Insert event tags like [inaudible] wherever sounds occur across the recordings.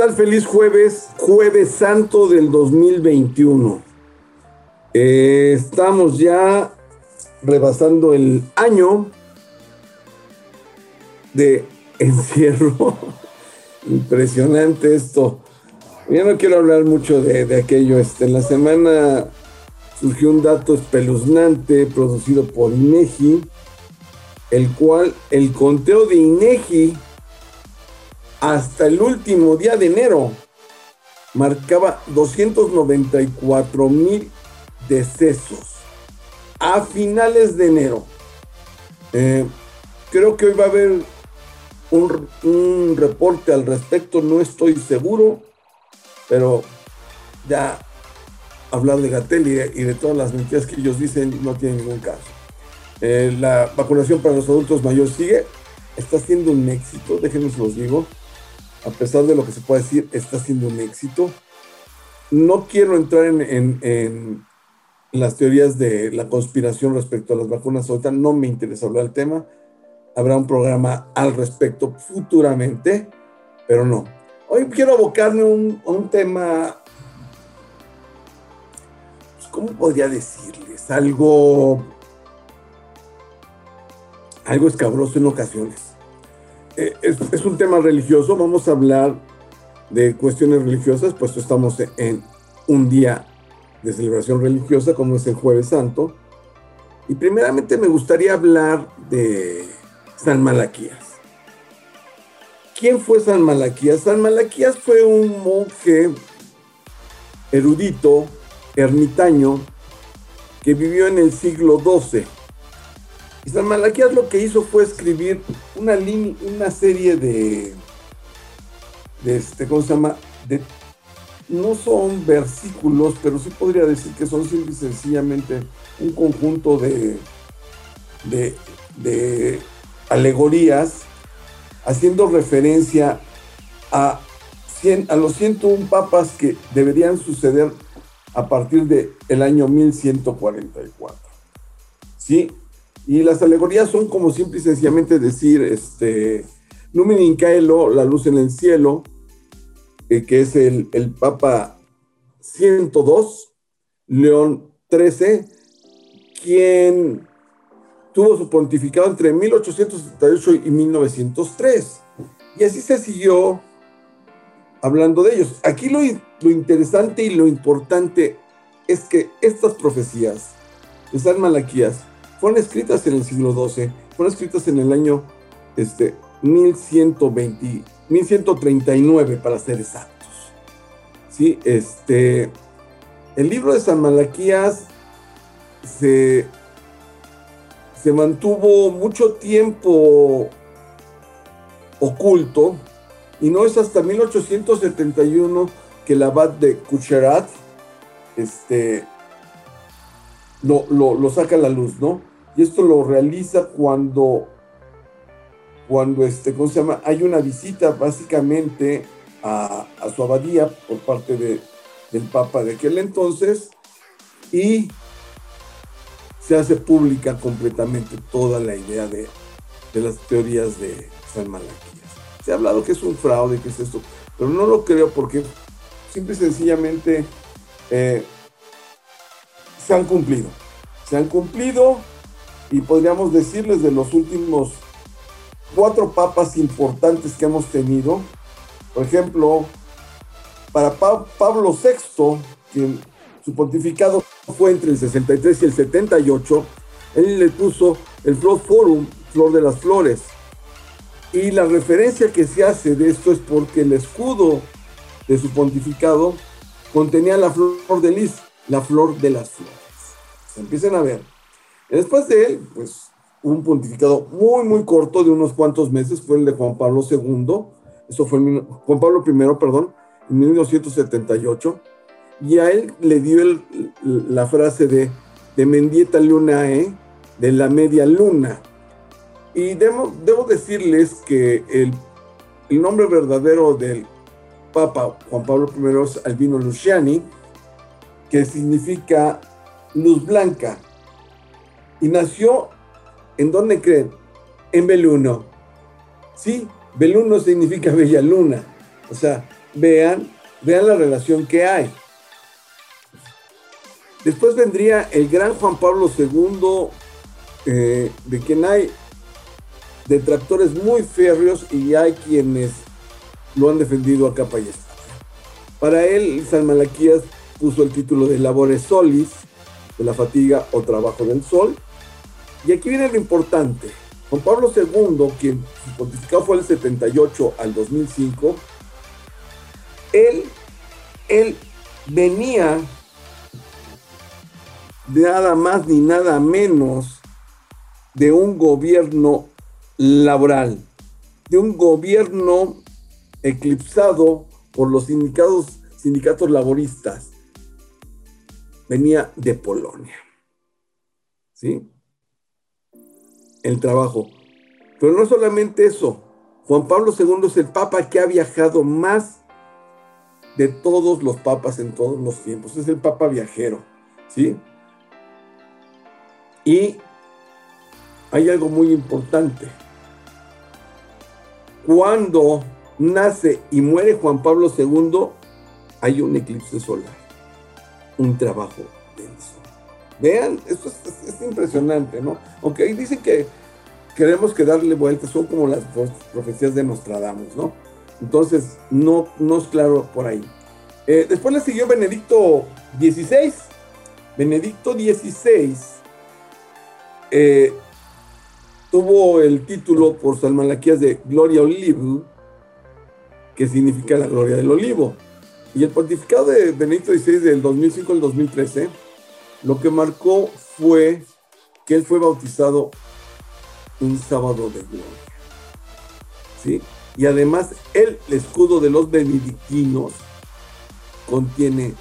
tal? Feliz jueves, jueves santo del 2021. Eh, estamos ya rebasando el año de [laughs] encierro. Impresionante esto. Ya no quiero hablar mucho de, aquello. Este, en la semana surgió un dato espeluznante producido por INEGI, el cual el conteo de INEGI hasta el último día de enero marcaba 294 mil decesos a finales de enero. Eh, creo que hoy va a haber un, reporte al respecto, no estoy seguro, pero ya hablar de Gatel y de, todas las mentiras que ellos dicen no tiene ningún caso. Eh, la vacunación para los adultos mayores sigue, está siendo un éxito, déjenme los digo a pesar de lo que se puede decir, está siendo un éxito. No quiero entrar en, las teorías de la conspiración respecto a las vacunas ahorita, no me interesa hablar del tema. Habrá un programa al respecto futuramente, pero no. Hoy quiero abocarme a un, tema, pues, ¿cómo podría decirles? Algo, algo escabroso en ocasiones. Eh, es, un tema religioso, vamos a hablar de cuestiones religiosas, puesto estamos en un día de celebración religiosa como es el jueves santo. Y primeramente me gustaría hablar de San Malaquías. ¿Quién fue San Malaquías? San Malaquías fue un monje erudito, ermitaño, que vivió en el siglo XII y San Malaquías lo que hizo fue escribir una, una serie de, de este, ¿cómo se llama? De, no son versículos, pero sí podría decir que son simple y sencillamente un conjunto de, de, de alegorías haciendo referencia a, a los 101 papas que deberían suceder a partir del el año 1144. ¿Sí? Y las alegorías son como simple y sencillamente decir, este, Numen Incaelo, la luz en el cielo, eh, que es el, el Papa 102, León XIII, quien tuvo su pontificado entre 1878 y 1903. Y así se siguió hablando de ellos. Aquí lo, lo interesante y lo importante es que estas profecías de San Malaquías fueron escritas en el siglo XII, fueron escritas en el año este, 1120, 1139 para ser exactos. Sí, este, el libro de San Malaquías se, se mantuvo mucho tiempo oculto y no es hasta 1871 que el abad de Kucherat este, lo, lo, saca a la luz, ¿no? Y esto lo realiza cuando, cuando este, ¿cómo se llama? Hay una visita básicamente a, su abadía por parte de, del Papa de aquel entonces y se hace pública completamente toda la idea de, las teorías de San Malaquías. Se ha hablado que es un fraude, que es esto, pero no lo creo porque simple y sencillamente eh, se han cumplido. Se han cumplido y podríamos decirles de los últimos cuatro papas importantes que hemos tenido. Por ejemplo, para Pablo VI, quien su pontificado fue entre el 63 y el 78, él le puso el Flor Forum, Flor de las Flores. Y la referencia que se hace de esto es porque el escudo de su pontificado contenía la flor de lis, la flor de las flores. Empiecen a ver. Después de él, pues un pontificado muy, muy corto de unos cuantos meses fue el de Juan Pablo II. Eso fue Juan Pablo I, perdón, en 1978. Y a él le dio la frase de, de Mendieta Lunae, de la media luna. Y debo, decirles que el, nombre verdadero del Papa Juan Pablo I es Albino Luciani, que significa luz blanca y nació, ¿en dónde creen? En Beluno. Sí, Beluno significa [laughs] bella luna. O sea, vean, vean la relación que hay. Después vendría el gran Juan Pablo II, eh, de quien hay detractores muy férreos y hay quienes lo han defendido a capa y espada. Para él, San Malaquías puso el título de Labores Solis, de la fatiga o trabajo del sol. Y aquí viene lo importante. Juan Pablo II, quien su pontificado fue el 78 al 2005, él, él venía de nada más ni nada menos de un gobierno laboral, de un gobierno eclipsado por los sindicatos, sindicatos laboristas. Venía de Polonia. ¿Sí? El trabajo. Pero no solamente eso. Juan Pablo II es el papa que ha viajado más de todos los papas en todos los tiempos. Es el papa viajero. ¿Sí? Y hay algo muy importante. Cuando nace y muere Juan Pablo II, hay un eclipse solar, un trabajo. Vean, esto es, impresionante, ¿no? Aunque ahí dicen que queremos que darle vuelta, son como las profecías de Nostradamus, ¿no? Entonces, no, no es claro por ahí. Eh, después le siguió Benedicto XVI. Benedicto XVI eh, tuvo el título por San Malaquías de Gloria Olivo, que significa la gloria del olivo. Y el pontificado de Benedicto XVI del 2005 al 2013, lo que marcó fue que él fue bautizado un sábado de gloria. ¿Sí? Y además el escudo de los benedictinos contiene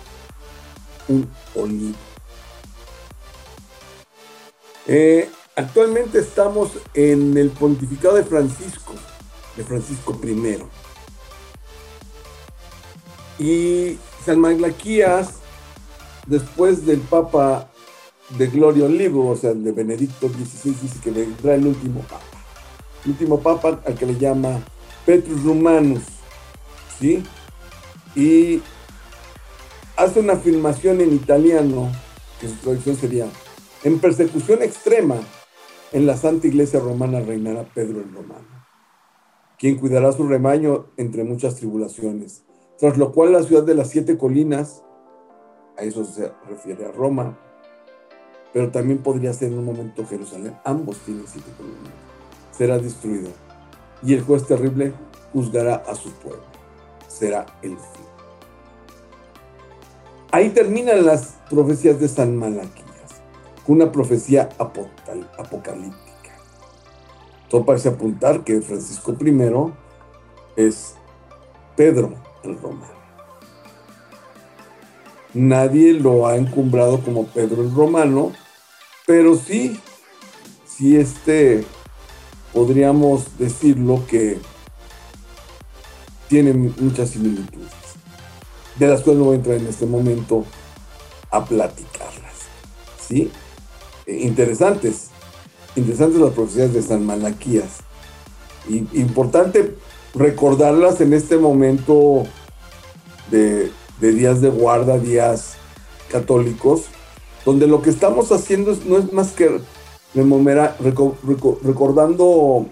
un olivo. Eh, actualmente estamos en el pontificado de Francisco, de Francisco I. Y San Maglaquías, después del Papa de Gloria Olivo, o sea, de Benedicto XVI, dice que vendrá el último Papa. El último Papa al que le llama Petrus Romanus, ¿sí? Y hace una afirmación en italiano, que su traducción sería en persecución extrema, en la Santa Iglesia Romana reinará Pedro el Romano, quien cuidará su rebaño entre muchas tribulaciones, tras lo cual la ciudad de las siete colinas, a eso se refiere a Roma, pero también podría ser en un momento Jerusalén, ambos tienen siete colinas, será destruido, y el juez terrible juzgará a su pueblo, será el fin. Ahí terminan las profecías de San Malaquí una profecía apocalíptica. Todo parece apuntar que Francisco I es Pedro el Romano. Nadie lo ha encumbrado como Pedro el Romano, pero sí, sí este, podríamos decirlo que tiene muchas similitudes, de las cuales no voy a entrar en este momento a platicarlas. ¿Sí? interesantes, interesantes las profecías de San Malaquías. Y, importante recordarlas en este momento de, días de guarda, días católicos, donde lo que estamos haciendo no es más que recordando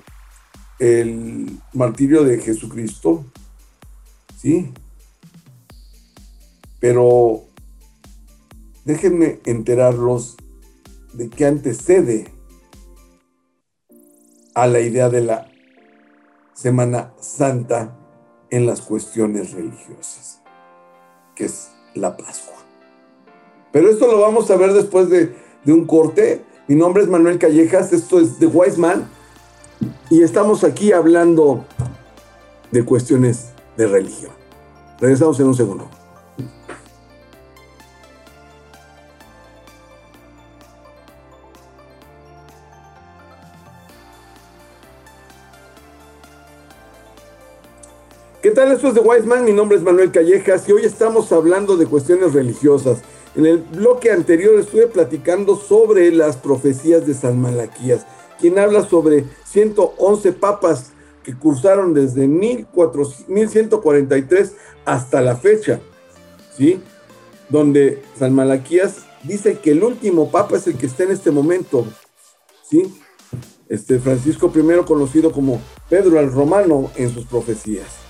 el martirio de Jesucristo, ¿sí? Pero déjenme enterarlos de qué antecede a la idea de la Semana Santa en las cuestiones religiosas, que es la Pascua. Pero esto lo vamos a ver después de, un corte. Mi nombre es Manuel Callejas, esto es The Wise Man, y estamos aquí hablando de cuestiones de religión. Regresamos en un segundo. Tal? Esto es de Wiseman, mi nombre es Manuel Callejas y hoy estamos hablando de cuestiones religiosas. En el bloque anterior estuve platicando sobre las profecías de San Malaquías, quien habla sobre 111 papas que cursaron desde 1143 hasta la fecha, ¿sí? Donde San Malaquías dice que el último papa es el que está en este momento, ¿sí? Este Francisco I, conocido como Pedro el Romano en sus profecías.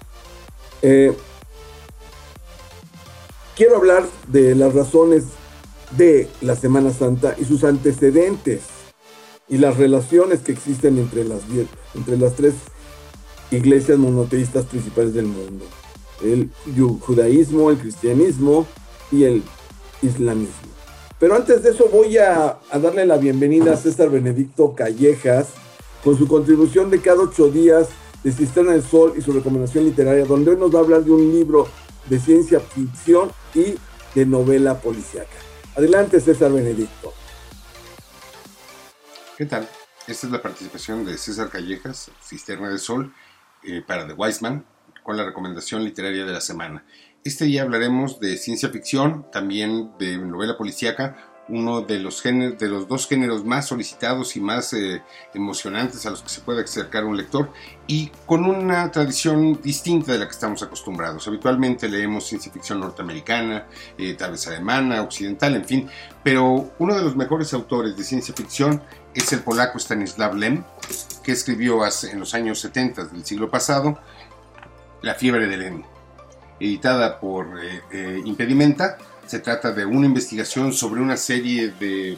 Eh, quiero hablar de las razones de la Semana Santa y sus antecedentes y las relaciones que existen entre las, entre las tres iglesias monoteístas principales del mundo. El judaísmo, el cristianismo y el islamismo. Pero antes de eso voy a, darle la bienvenida a César Benedicto Callejas con su contribución de cada ocho días de Cisterna del Sol y su recomendación literaria, donde nos va a hablar de un libro de ciencia ficción y de novela policíaca. Adelante, César Benedicto. ¿Qué tal? Esta es la participación de César Callejas, Cisterna del Sol, eh, para The Wiseman, con la recomendación literaria de la semana. Este día hablaremos de ciencia ficción, también de novela policíaca, uno de los, géneros, de los dos géneros más solicitados y más eh, emocionantes a los que se puede acercar un lector y con una tradición distinta de la que estamos acostumbrados. Habitualmente leemos ciencia ficción norteamericana, eh, tal vez alemana, occidental, en fin, pero uno de los mejores autores de ciencia ficción es el polaco Stanislav Lem, que escribió en los años 70 del siglo pasado La fiebre de Lem editada por eh, eh, Impedimenta. Se trata de una investigación sobre una serie de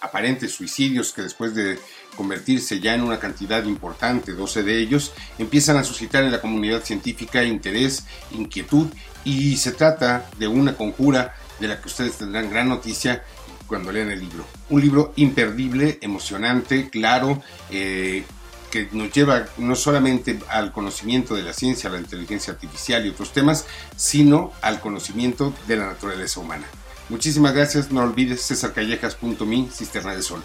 aparentes suicidios que después de convertirse ya en una cantidad importante, 12 de ellos, empiezan a suscitar en la comunidad científica interés, inquietud y se trata de una conjura de la que ustedes tendrán gran noticia cuando lean el libro. Un libro imperdible, emocionante, claro, eh, que nos lleva no solamente al conocimiento de la ciencia, la inteligencia artificial y otros temas, sino al conocimiento de la naturaleza humana. Muchísimas gracias, no olvides cesarcallejas.me, Cisterna de Sol.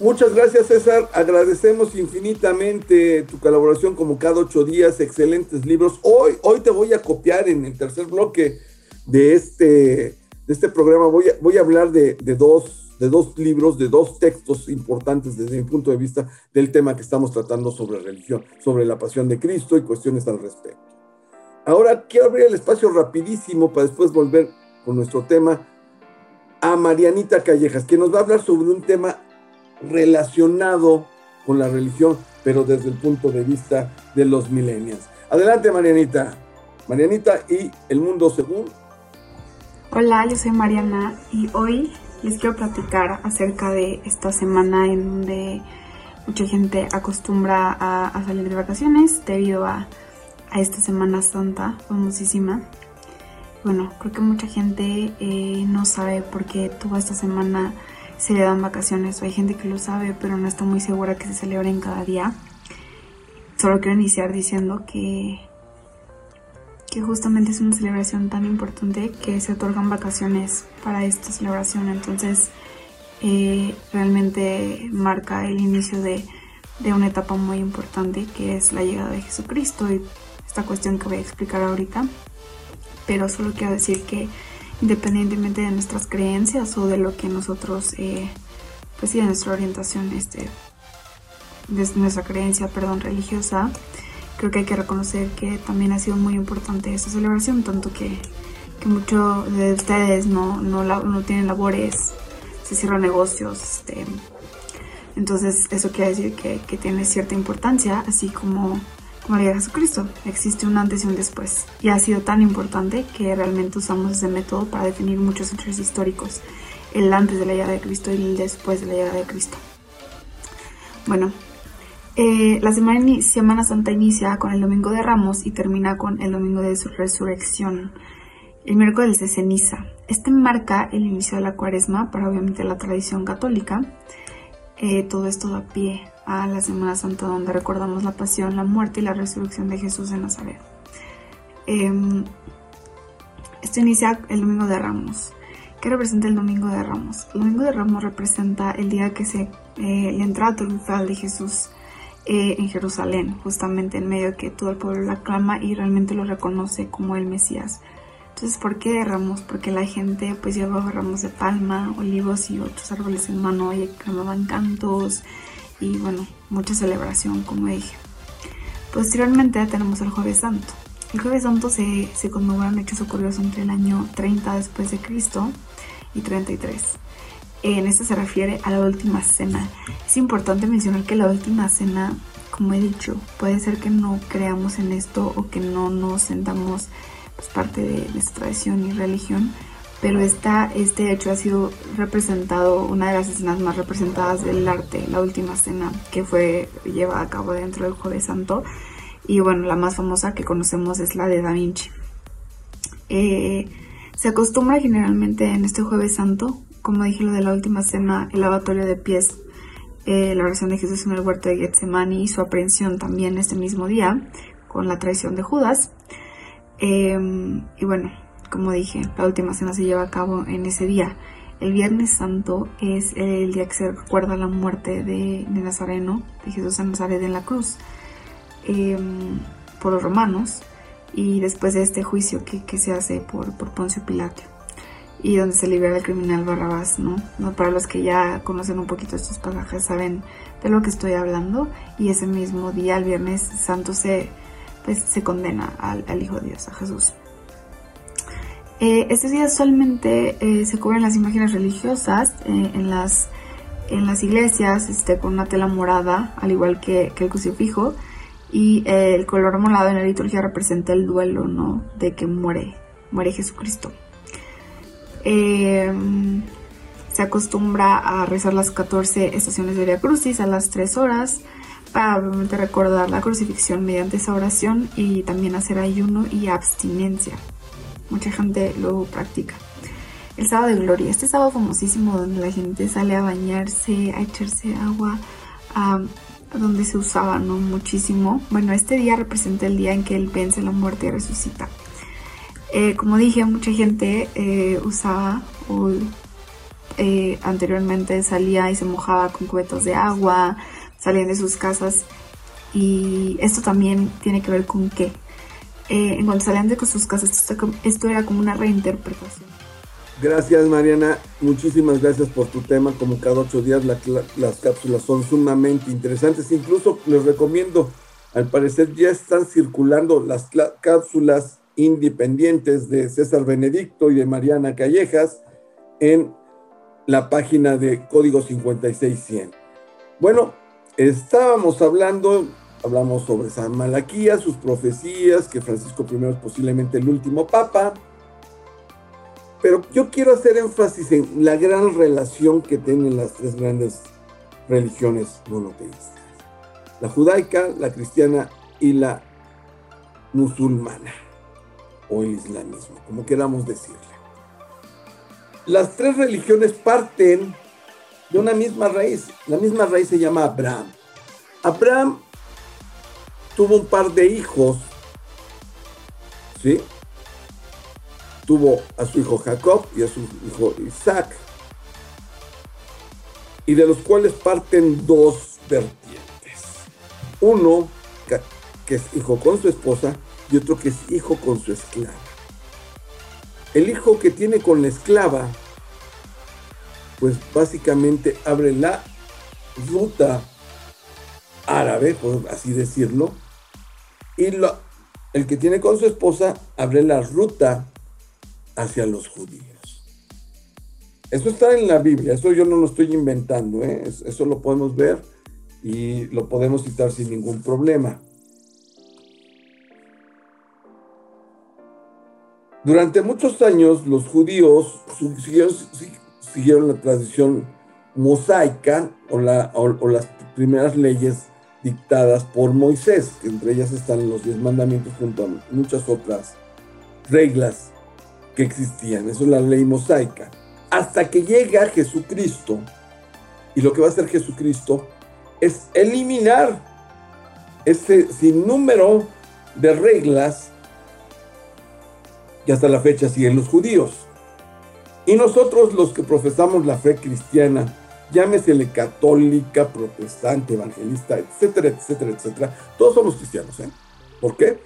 Muchas gracias César, agradecemos infinitamente tu colaboración como cada ocho días, excelentes libros. Hoy, hoy te voy a copiar en el tercer bloque de este, de este programa, voy a, voy a hablar de, de dos de dos libros, de dos textos importantes desde mi punto de vista del tema que estamos tratando sobre religión, sobre la pasión de Cristo y cuestiones al respecto. Ahora quiero abrir el espacio rapidísimo para después volver con nuestro tema a Marianita Callejas, que nos va a hablar sobre un tema relacionado con la religión, pero desde el punto de vista de los millennials. Adelante, Marianita. Marianita y El Mundo Según. Hola, yo soy Mariana y hoy les quiero platicar acerca de esta semana en donde mucha gente acostumbra a, salir de vacaciones debido a, esta Semana Santa famosísima. Bueno, creo que mucha gente eh, no sabe por qué toda esta semana se le dan vacaciones. hay gente que lo sabe, pero no está muy segura que se celebren cada día. Solo quiero iniciar diciendo que que justamente es una celebración tan importante que se otorgan vacaciones para esta celebración. Entonces, eh, realmente marca el inicio de, de, una etapa muy importante que es la llegada de Jesucristo y esta cuestión que voy a explicar ahorita. Pero solo quiero decir que independientemente de nuestras creencias o de lo que nosotros, eh, pues sí, de nuestra orientación, este, de nuestra creencia, perdón, religiosa, creo que hay que reconocer que también ha sido muy importante esta celebración, tanto que, que muchos de ustedes no, no, no, tienen labores, se cierran negocios, este, entonces eso quiere decir que, que tiene cierta importancia, así como María Jesucristo. Existe un antes y un después. Y ha sido tan importante que realmente usamos ese método para definir muchos hechos históricos. El antes de la llegada de Cristo y el después de la llegada de Cristo. Bueno, eh, la semana, Santa inicia con el Domingo de Ramos y termina con el Domingo de su Resurrección. El miércoles de ceniza. Este marca el inicio de la cuaresma para obviamente la tradición católica. Eh, todo esto da pie a la Semana Santa donde recordamos la pasión, la muerte y la resurrección de Jesús de Nazaret. Em, esto inicia el Domingo de Ramos. ¿Qué representa el Domingo de Ramos? El Domingo de Ramos representa el día que se eh, la entrada triunfal de Jesús eh, en Jerusalén, justamente en medio de que todo el pueblo la aclama y realmente lo reconoce como el Mesías. Entonces, ¿por qué ramos? Porque la gente pues llevaba ramos de palma, olivos y otros árboles en mano y clamaban cantos y bueno, mucha celebración, como dije. Posteriormente tenemos el Jueves Santo. El Jueves Santo se, se conmemoran hechos ocurridos entre el año 30 después de Cristo y 33. En este se refiere a la última cena. Es importante mencionar que la última cena, como he dicho, puede ser que no creamos en esto o que no nos sentamos pues, parte de nuestra tradición y religión, pero esta, este hecho ha sido representado, una de las escenas más representadas del arte, la última cena que fue llevada a cabo dentro del Jueves Santo. Y bueno, la más famosa que conocemos es la de Da Vinci. Eh, se acostumbra generalmente en este Jueves Santo, como dije lo de la última cena, el lavatorio de pies, eh, la oración de Jesús en el huerto de Getsemani y su aprehensión también este mismo día, con la traición de Judas. Eh, y bueno, como dije, la última cena se lleva a cabo en ese día. El Viernes Santo es el día que se recuerda la muerte de, Nazareno, de Jesús de Nazaret en la cruz, em, por los romanos, y después de este juicio que, se hace por, por, Poncio Pilato, y donde se libera el criminal Barrabás, ¿no? Para los que ya conocen un poquito estos pasajes, saben de lo que estoy hablando, y ese mismo día, el Viernes Santo, se, pues, se condena al, al Hijo de Dios, a Jesús. Eh, este día solamente eh, se cubren las imágenes religiosas eh, en, las, en las iglesias este, con una tela morada, al igual que, el crucifijo. Y el color morado en la liturgia representa el duelo, ¿no? De que muere, muere Jesucristo. Se acostumbra a rezar las 14 estaciones de Via Crucis a las 3 horas para obviamente recordar la crucifixión mediante esa oración y también hacer ayuno y abstinencia mucha gente lo practica. El sábado de gloria, este sábado famosísimo donde la gente sale a bañarse, a echarse agua, donde se usaba ¿no? muchísimo. Bueno, este día representa el día en que él vence la muerte y resucita. Eh, como dije, mucha gente eh, usaba o eh, anteriormente salía y se mojaba con cubetos de agua, salían de sus casas y esto también tiene que ver con qué, eh, en cuanto salían de sus casas, esto, era como una reinterpretación. Gracias Mariana, muchísimas gracias por tu tema. Como cada ocho días las cápsulas son sumamente interesantes. Incluso les recomiendo, al parecer ya están circulando las cápsulas independientes de César Benedicto y de Mariana Callejas en la página de Código 5600. Bueno, estábamos hablando Hablamos sobre San Malaquía, sus profecías, que Francisco I es posiblemente el último papa. Pero yo quiero hacer énfasis en la gran relación que tienen las tres grandes religiones monoteístas. La judaica, la cristiana y la musulmana, o el islamismo, como queramos decirle. Las tres religiones parten de una misma raíz. La misma raíz se llama Abraham. Abraham tuvo un par de hijos, ¿sí? Tuvo a su hijo Jacob y a su hijo Isaac, y de los cuales parten dos vertientes. Uno que es hijo con su esposa y otro que es hijo con su esclava. El hijo que tiene con la esclava, pues básicamente abre la ruta árabe, por así decirlo, y el que tiene con su esposa abre la ruta hacia los judíos. Eso está en la Biblia, eso yo no lo estoy inventando, ¿eh? eso lo podemos ver y lo podemos citar sin ningún problema. Durante muchos años los judíos siguieron, la tradición mosaica o, o las primeras leyes dictadas por Moisés, que entre ellas están los diez mandamientos junto a muchas otras reglas que existían. Eso es la ley mosaica. Hasta que llega Jesucristo, y lo que va a hacer Jesucristo es eliminar ese sinnúmero de reglas que hasta la fecha siguen los judíos. Y nosotros los que profesamos la fe cristiana, llámesele católica, protestante, evangelista, etcétera, etcétera, etcétera. Todos somos cristianos, ¿eh? ¿Por qué?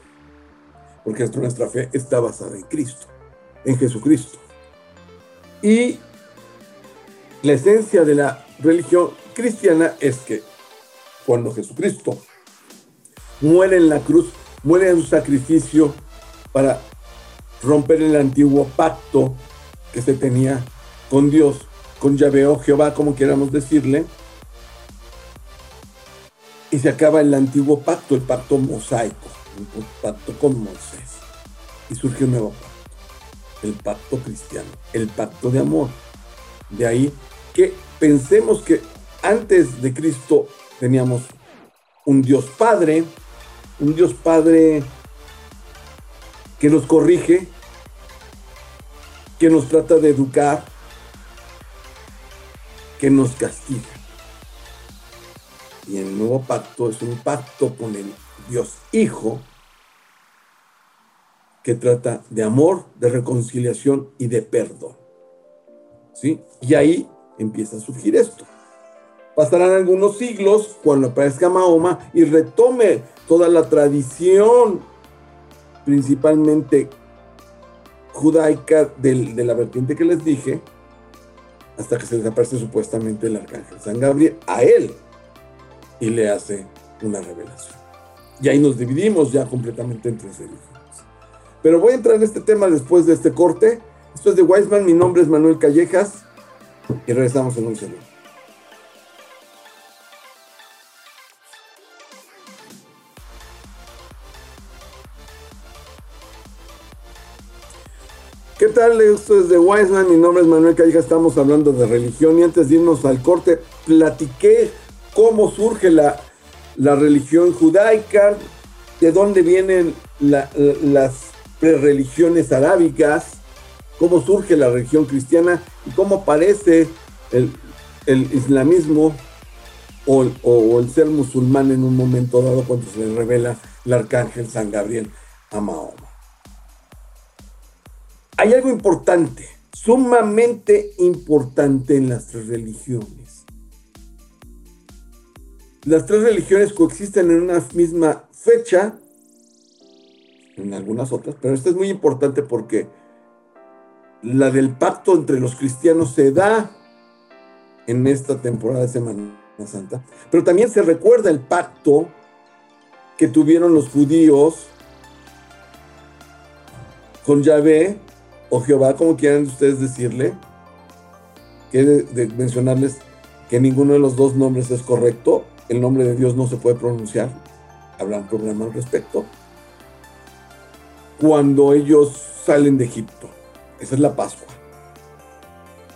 Porque nuestra fe está basada en Cristo, en Jesucristo. Y la esencia de la religión cristiana es que cuando Jesucristo muere en la cruz, muere en su sacrificio para romper el antiguo pacto que se tenía con Dios, con Yahvé o Jehová, como queramos decirle. Y se acaba el antiguo pacto, el pacto mosaico, el pacto con Moisés. Y surge un nuevo pacto, el pacto cristiano, el pacto de amor. De ahí que pensemos que antes de Cristo teníamos un Dios Padre, un Dios Padre que nos corrige, que nos trata de educar, que nos castiga. Y el nuevo pacto es un pacto con el Dios Hijo que trata de amor, de reconciliación y de perdón. ¿Sí? Y ahí empieza a surgir esto. Pasarán algunos siglos cuando aparezca Mahoma y retome toda la tradición, principalmente judaica de la vertiente que les dije, hasta que se desaparece supuestamente el arcángel San Gabriel a él y le hace una revelación. Y ahí nos dividimos ya completamente entre religiones. Pero voy a entrar en este tema después de este corte. Esto es de Wiseman, mi nombre es Manuel Callejas y regresamos en un segundo. ¿Qué tal? Esto es de Wiseman, mi nombre es Manuel Calleja, estamos hablando de religión y antes de irnos al corte, platiqué cómo surge la, religión judaica, de dónde vienen las religiones arábicas, cómo surge la religión cristiana y cómo aparece el, islamismo o, o, el ser musulmán en un momento dado cuando se le revela el arcángel San Gabriel a Mahoma hay algo importante, sumamente importante en las tres religiones. Las tres religiones coexisten en una misma fecha, en algunas otras, pero esta es muy importante porque la del pacto entre los cristianos se da en esta temporada de Semana Santa, pero también se recuerda el pacto que tuvieron los judíos con Yahvé o Jehová, como quieran ustedes decirle, que de, mencionarles que ninguno de los dos nombres es correcto, el nombre de Dios no se puede pronunciar, habrán problema al respecto. Cuando ellos salen de Egipto, esa es la Pascua.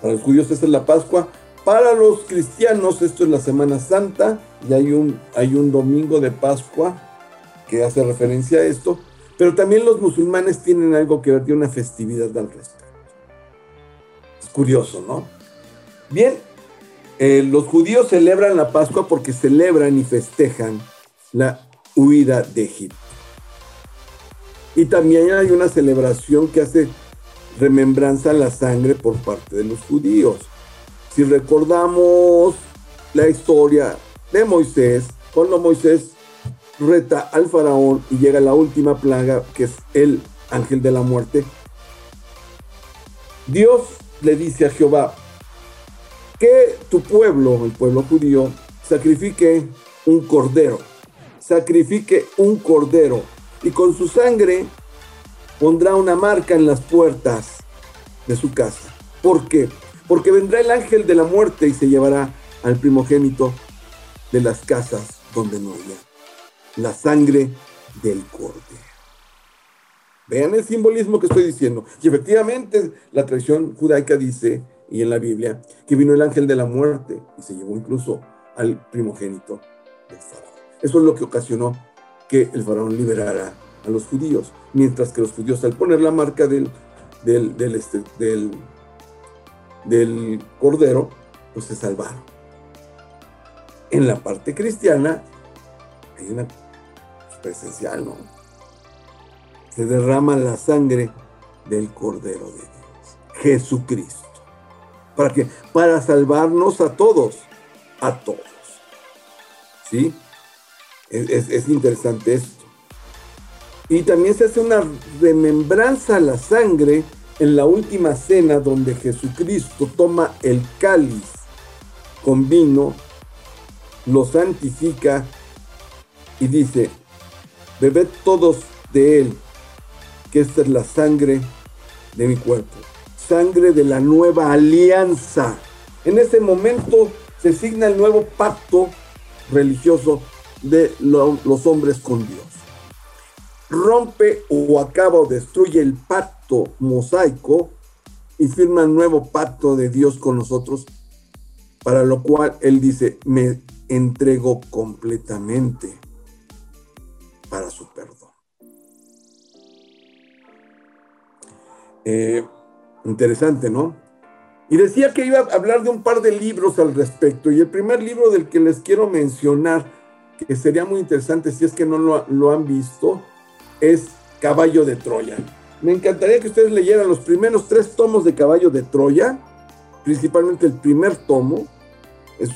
Para los judíos esa es la Pascua, para los cristianos esto es la Semana Santa y hay un, hay un domingo de Pascua que hace referencia a esto, pero también los musulmanes tienen algo que ver, tiene una festividad al respecto. Es curioso, ¿no? Bien, eh, los judíos celebran la Pascua porque celebran y festejan la huida de Egipto. Y también hay una celebración que hace remembranza a la sangre por parte de los judíos. Si recordamos la historia de Moisés, cuando Moisés reta al faraón y llega la última plaga, que es el ángel de la muerte. Dios le dice a Jehová que tu pueblo, el pueblo judío, sacrifique un cordero, sacrifique un cordero y con su sangre pondrá una marca en las puertas de su casa. ¿Por qué? Porque vendrá el ángel de la muerte y se llevará al primogénito de las casas donde no haya la sangre del cordero. Vean el simbolismo que estoy diciendo. Y efectivamente la tradición judaica dice, y en la Biblia, que vino el ángel de la muerte y se llevó incluso al primogénito del faraón. Eso es lo que ocasionó que el faraón liberara a los judíos, mientras que los judíos al poner la marca del, del, del, este, del, cordero, pues se salvaron. En la parte cristiana hay una presencial, ¿no? Se derrama la sangre del Cordero de Dios, Jesucristo. ¿Para qué? Para salvarnos a todos, a todos. ¿Sí? Es, interesante esto. Y también se hace una remembranza a la sangre en la última cena donde Jesucristo toma el cáliz con vino, lo santifica y dice, bebed todos de él, que esta es la sangre de mi cuerpo, sangre de la nueva alianza. En ese momento se signa el nuevo pacto religioso de los hombres con Dios. Rompe o acaba o destruye el pacto mosaico y firma el nuevo pacto de Dios con nosotros, para lo cual Él dice, me entrego completamente para su perdón. Eh, interesante, ¿no? Y decía que iba a hablar de un par de libros al respecto. Y el primer libro del que les quiero mencionar, que sería muy interesante si es que no lo, han visto, es Caballo de Troya. Me encantaría que ustedes leyeran los primeros tres tomos de Caballo de Troya, principalmente el primer tomo. Es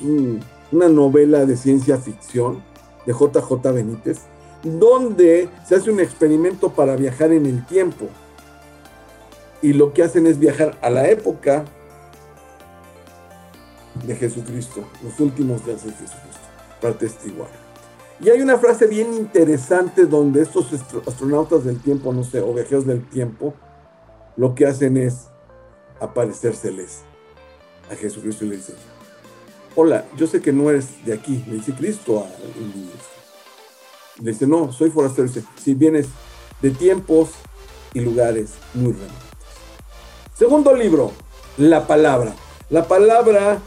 una novela de ciencia ficción de JJ Benítez, donde se hace un experimento para viajar en el tiempo. Y lo que hacen es viajar a la época de Jesucristo, los últimos días de Jesucristo, para testiguar. Y hay una frase bien interesante donde estos astronautas del tiempo, no sé, o viajeros del tiempo, lo que hacen es aparecérseles a Jesucristo y le dicen, hola, yo sé que no eres de aquí, le dice Cristo a Dice, no, soy forastero. Dice, si vienes de tiempos y lugares muy remotos. Segundo libro, La Palabra. La Palabra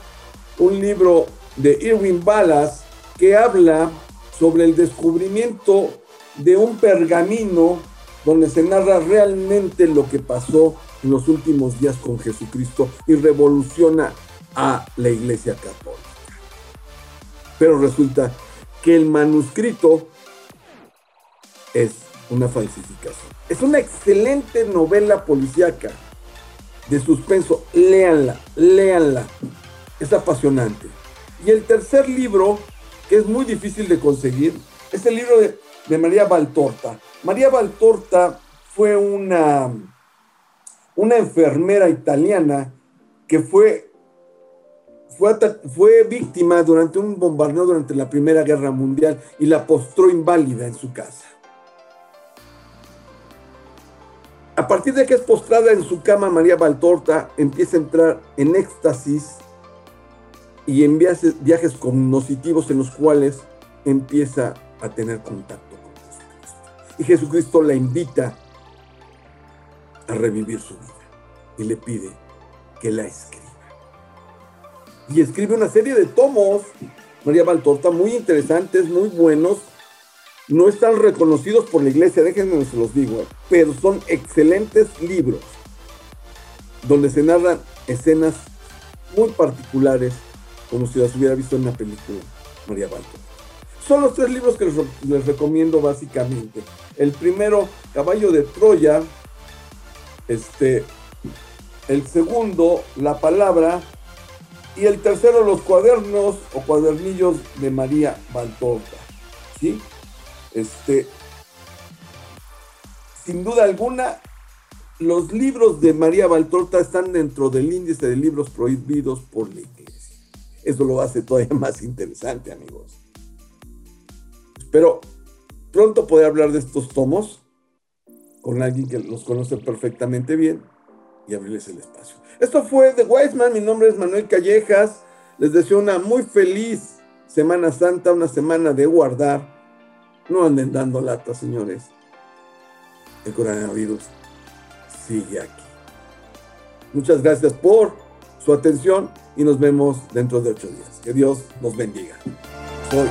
un libro de Irwin Ballas que habla sobre el descubrimiento de un pergamino donde se narra realmente lo que pasó en los últimos días con Jesucristo y revoluciona a la Iglesia Católica. Pero resulta que el manuscrito es una falsificación. Es una excelente novela policíaca de suspenso. Léanla, léanla es apasionante. Y el tercer libro, que es muy difícil de conseguir, es el libro de, María Valtorta. María Valtorta fue una, una enfermera italiana que fue, fue, fue víctima durante un bombardeo durante la Primera Guerra Mundial y la postró inválida en su casa. A partir de que es postrada en su cama, María Valtorta empieza a entrar en éxtasis y en viajes, cognitivos en los cuales empieza a tener contacto con Jesucristo. Y Jesucristo la invita a revivir su vida y le pide que la escriba. Y escribe una serie de tomos, María Valtorta, muy interesantes, muy buenos. No están reconocidos por la iglesia, déjenme se los digo, pero son excelentes libros donde se narran escenas muy particulares como si las hubiera visto en una película, María Balto. Son los tres libros que les, recomiendo básicamente. El primero, Caballo de Troya. Este, el segundo, La Palabra. Y el tercero, los cuadernos o cuadernillos de María Baltorta. ¿Sí? Este, sin duda alguna, los libros de María Baltorta están dentro del índice de libros prohibidos por la iglesia. Eso lo hace todavía [laughs] más interesante, amigos. Espero pronto poder hablar de estos tomos con alguien que los conoce perfectamente bien y abrirles el espacio. Esto fue The Wiseman, mi nombre es Manuel Callejas. Les deseo una muy feliz Semana Santa, una semana de guardar. No anden dando lata, señores. El coronavirus sigue aquí. Muchas gracias por su atención y nos vemos dentro de ocho días. Que Dios nos bendiga. Soy